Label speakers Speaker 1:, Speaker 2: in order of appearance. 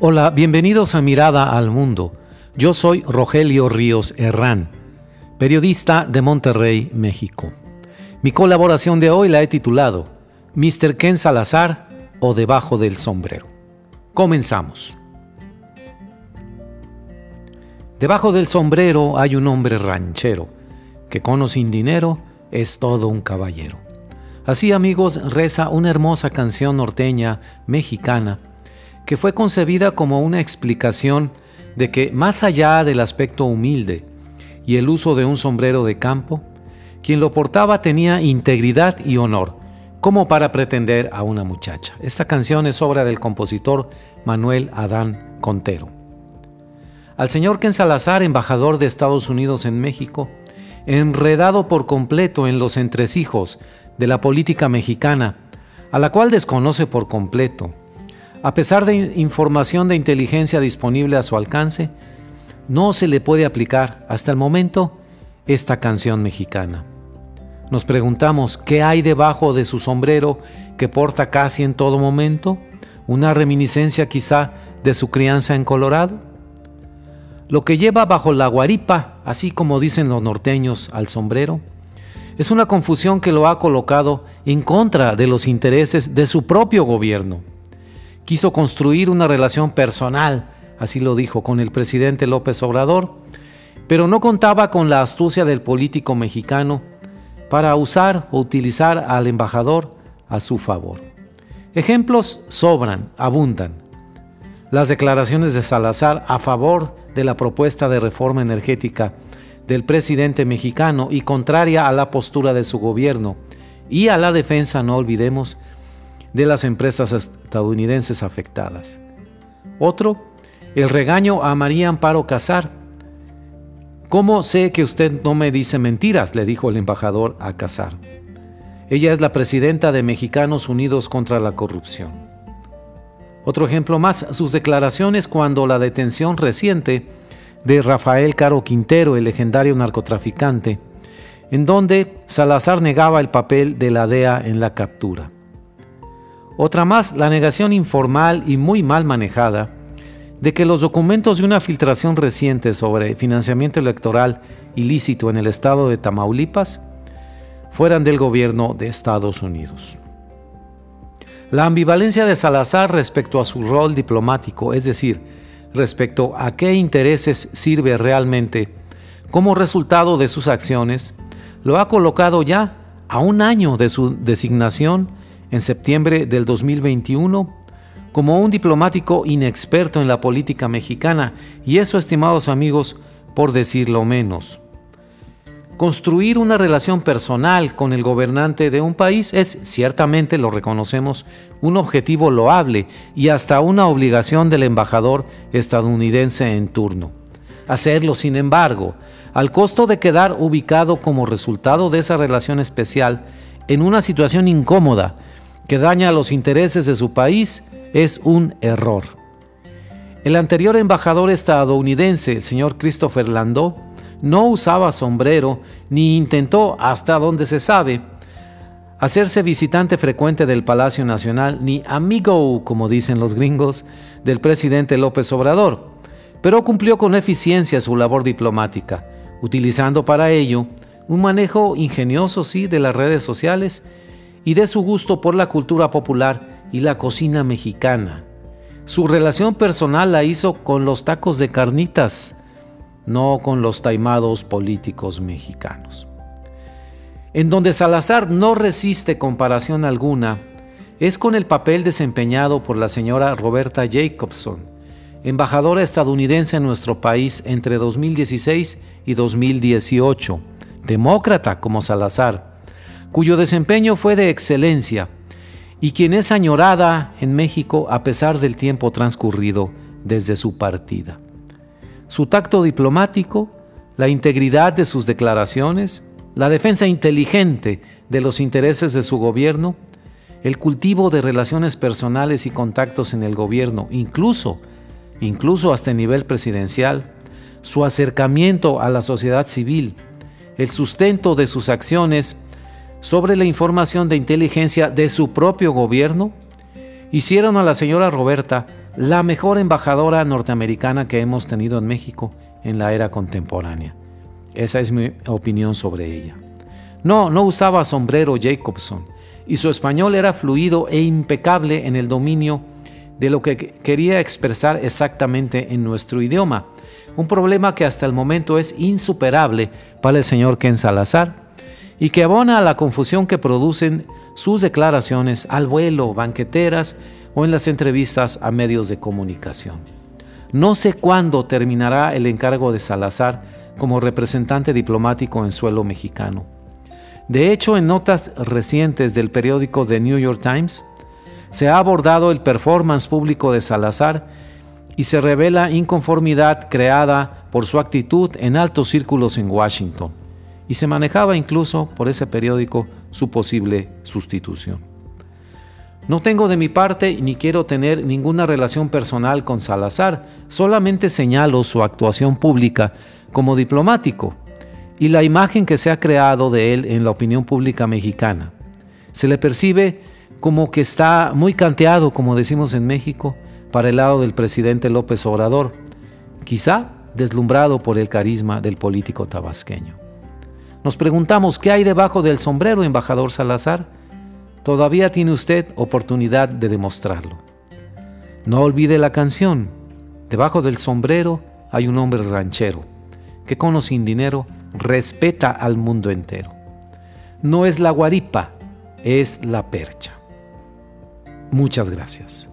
Speaker 1: Hola, bienvenidos a Mirada al Mundo. Yo soy Rogelio Ríos Herrán, periodista de Monterrey, México. Mi colaboración de hoy la he titulado Mr. Ken Salazar o Debajo del Sombrero. Comenzamos. Debajo del sombrero hay un hombre ranchero, que con o sin dinero es todo un caballero. Así amigos reza una hermosa canción norteña mexicana que fue concebida como una explicación de que más allá del aspecto humilde y el uso de un sombrero de campo, quien lo portaba tenía integridad y honor, como para pretender a una muchacha. Esta canción es obra del compositor Manuel Adán Contero. Al señor Ken Salazar, embajador de Estados Unidos en México, enredado por completo en los entresijos de la política mexicana, a la cual desconoce por completo, a pesar de información de inteligencia disponible a su alcance, no se le puede aplicar hasta el momento esta canción mexicana. Nos preguntamos qué hay debajo de su sombrero que porta casi en todo momento, una reminiscencia quizá de su crianza en Colorado. Lo que lleva bajo la guaripa, así como dicen los norteños, al sombrero, es una confusión que lo ha colocado en contra de los intereses de su propio gobierno quiso construir una relación personal, así lo dijo, con el presidente López Obrador, pero no contaba con la astucia del político mexicano para usar o utilizar al embajador a su favor. Ejemplos sobran, abundan. Las declaraciones de Salazar a favor de la propuesta de reforma energética del presidente mexicano y contraria a la postura de su gobierno y a la defensa, no olvidemos, de las empresas estadounidenses afectadas. Otro, el regaño a María Amparo Casar. ¿Cómo sé que usted no me dice mentiras? le dijo el embajador a Casar. Ella es la presidenta de Mexicanos Unidos contra la Corrupción. Otro ejemplo más, sus declaraciones cuando la detención reciente de Rafael Caro Quintero, el legendario narcotraficante, en donde Salazar negaba el papel de la DEA en la captura. Otra más, la negación informal y muy mal manejada de que los documentos de una filtración reciente sobre financiamiento electoral ilícito en el estado de Tamaulipas fueran del gobierno de Estados Unidos. La ambivalencia de Salazar respecto a su rol diplomático, es decir, respecto a qué intereses sirve realmente como resultado de sus acciones, lo ha colocado ya a un año de su designación en septiembre del 2021 como un diplomático inexperto en la política mexicana, y eso, estimados amigos, por decirlo menos. Construir una relación personal con el gobernante de un país es, ciertamente lo reconocemos, un objetivo loable y hasta una obligación del embajador estadounidense en turno. Hacerlo, sin embargo, al costo de quedar ubicado como resultado de esa relación especial en una situación incómoda que daña los intereses de su país es un error. El anterior embajador estadounidense, el señor Christopher Landau, no usaba sombrero ni intentó, hasta donde se sabe, hacerse visitante frecuente del Palacio Nacional ni amigo, como dicen los gringos, del presidente López Obrador, pero cumplió con eficiencia su labor diplomática, utilizando para ello un manejo ingenioso, sí, de las redes sociales y de su gusto por la cultura popular y la cocina mexicana. Su relación personal la hizo con los tacos de carnitas, no con los taimados políticos mexicanos. En donde Salazar no resiste comparación alguna, es con el papel desempeñado por la señora Roberta Jacobson, embajadora estadounidense en nuestro país entre 2016 y 2018, demócrata como Salazar, cuyo desempeño fue de excelencia y quien es añorada en México a pesar del tiempo transcurrido desde su partida. Su tacto diplomático, la integridad de sus declaraciones, la defensa inteligente de los intereses de su gobierno, el cultivo de relaciones personales y contactos en el gobierno, incluso, incluso hasta el nivel presidencial, su acercamiento a la sociedad civil, el sustento de sus acciones sobre la información de inteligencia de su propio gobierno hicieron a la señora Roberta la mejor embajadora norteamericana que hemos tenido en México en la era contemporánea. Esa es mi opinión sobre ella. No, no usaba sombrero Jacobson y su español era fluido e impecable en el dominio de lo que quería expresar exactamente en nuestro idioma, un problema que hasta el momento es insuperable para el señor Ken Salazar y que abona a la confusión que producen sus declaraciones al vuelo, banqueteras o en las entrevistas a medios de comunicación. No sé cuándo terminará el encargo de Salazar como representante diplomático en suelo mexicano. De hecho, en notas recientes del periódico The New York Times, se ha abordado el performance público de Salazar y se revela inconformidad creada por su actitud en altos círculos en Washington, y se manejaba incluso por ese periódico su posible sustitución. No tengo de mi parte ni quiero tener ninguna relación personal con Salazar, solamente señalo su actuación pública como diplomático y la imagen que se ha creado de él en la opinión pública mexicana. Se le percibe como que está muy canteado, como decimos en México, para el lado del presidente López Obrador, quizá deslumbrado por el carisma del político tabasqueño. Nos preguntamos, ¿qué hay debajo del sombrero, embajador Salazar? Todavía tiene usted oportunidad de demostrarlo. No olvide la canción. Debajo del sombrero hay un hombre ranchero que con o sin dinero respeta al mundo entero. No es la guaripa, es la percha. Muchas gracias.